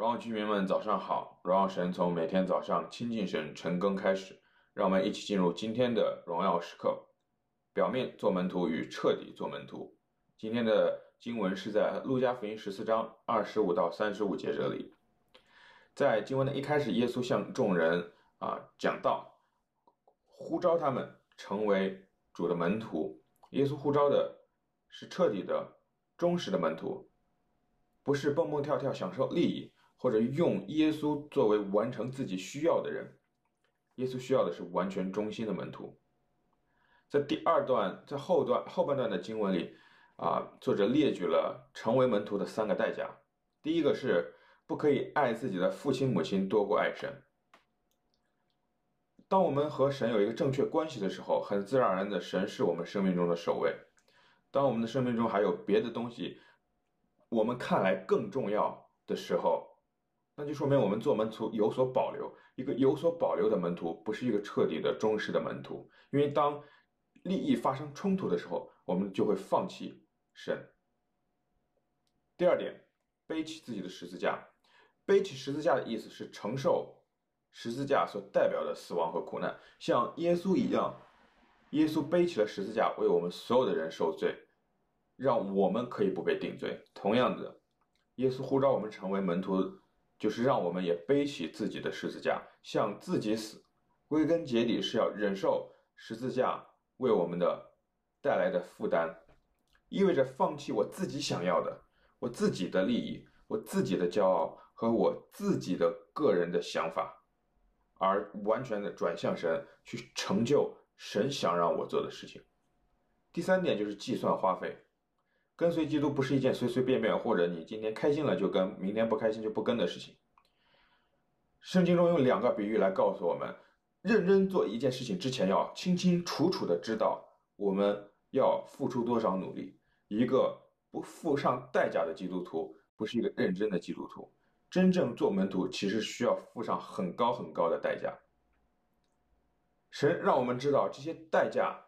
荣耀居民们，早上好！荣耀神从每天早上亲近神、晨更开始，让我们一起进入今天的荣耀时刻。表面做门徒与彻底做门徒。今天的经文是在路加福音十四章二十五到三十五节这里。在经文的一开始，耶稣向众人啊讲道，呼召他们成为主的门徒。耶稣呼召的是彻底的、忠实的门徒，不是蹦蹦跳跳享受利益。或者用耶稣作为完成自己需要的人，耶稣需要的是完全忠心的门徒。在第二段，在后段后半段的经文里，啊，作者列举了成为门徒的三个代价。第一个是不可以爱自己的父亲母亲多过爱神。当我们和神有一个正确关系的时候，很自然而然的，神是我们生命中的首位。当我们的生命中还有别的东西，我们看来更重要的时候，那就说明我们做门徒有所保留，一个有所保留的门徒不是一个彻底的忠实的门徒，因为当利益发生冲突的时候，我们就会放弃神。第二点，背起自己的十字架，背起十字架的意思是承受十字架所代表的死亡和苦难，像耶稣一样，耶稣背起了十字架，为我们所有的人受罪，让我们可以不被定罪。同样的，耶稣呼召我们成为门徒。就是让我们也背起自己的十字架，向自己死。归根结底是要忍受十字架为我们的带来的负担，意味着放弃我自己想要的、我自己的利益、我自己的骄傲和我自己的个人的想法，而完全的转向神，去成就神想让我做的事情。第三点就是计算花费。跟随基督不是一件随随便便，或者你今天开心了就跟，明天不开心就不跟的事情。圣经中用两个比喻来告诉我们，认真做一件事情之前，要清清楚楚的知道我们要付出多少努力。一个不付上代价的基督徒，不是一个认真的基督徒。真正做门徒，其实需要付上很高很高的代价。神让我们知道这些代价，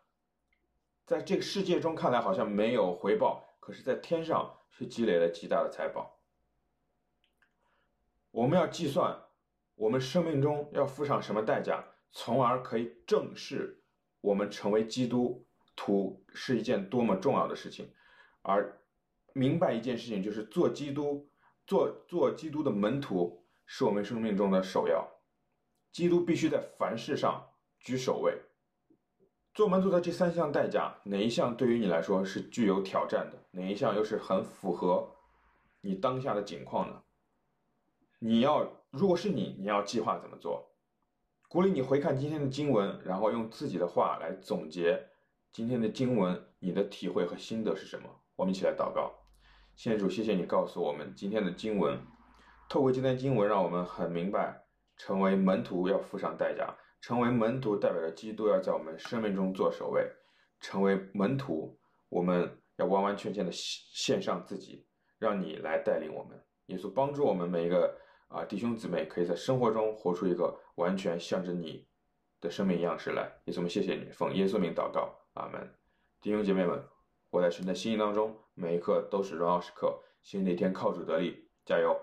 在这个世界中看来好像没有回报。可是，在天上却积累了极大的财宝。我们要计算，我们生命中要付上什么代价，从而可以正视我们成为基督徒是一件多么重要的事情，而明白一件事情，就是做基督、做做基督的门徒，是我们生命中的首要。基督必须在凡事上居首位。做门徒的这三项代价，哪一项对于你来说是具有挑战的？哪一项又是很符合你当下的境况呢？你要，如果是你，你要计划怎么做？鼓励你回看今天的经文，然后用自己的话来总结今天的经文，你的体会和心得是什么？我们一起来祷告。先主，谢谢你告诉我们今天的经文，透过今天经文，让我们很明白，成为门徒要付上代价。成为门徒代表着基督要在我们生命中做首位。成为门徒，我们要完完全全的献上自己，让你来带领我们。耶稣帮助我们每一个啊弟兄姊妹，可以在生活中活出一个完全向着你的生命样式来。耶稣，我们谢谢你，奉耶稣名祷告，阿门。弟兄姐妹们，活在神的心意当中，每一刻都是荣耀时刻。新的一天靠主得力，加油！